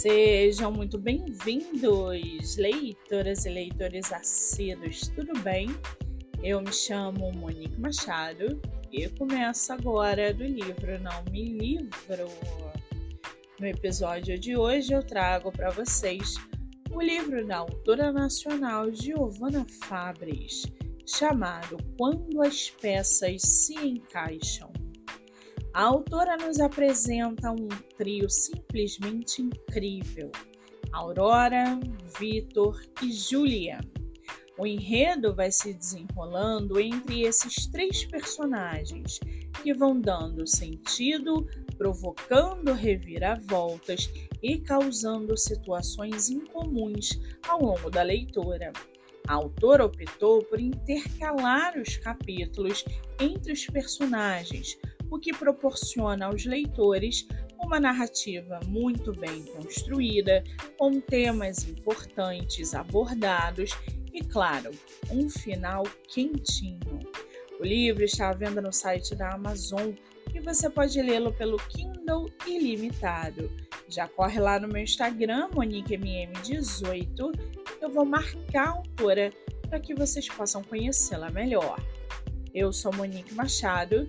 Sejam muito bem-vindos, leitoras e leitores assíduos, tudo bem? Eu me chamo Monique Machado e começo agora do livro Não Me Livro. No episódio de hoje eu trago para vocês o livro da autora nacional Giovanna Fabres, chamado Quando as Peças se Encaixam. A autora nos apresenta um trio simplesmente incrível: Aurora, Vitor e Julia. O enredo vai se desenrolando entre esses três personagens, que vão dando sentido, provocando reviravoltas e causando situações incomuns ao longo da leitura. A autora optou por intercalar os capítulos entre os personagens, o que proporciona aos leitores uma narrativa muito bem construída, com temas importantes abordados e, claro, um final quentinho. O livro está à venda no site da Amazon e você pode lê-lo pelo Kindle ilimitado. Já corre lá no meu Instagram, MoniqueMM18, eu vou marcar a autora para que vocês possam conhecê-la melhor. Eu sou Monique Machado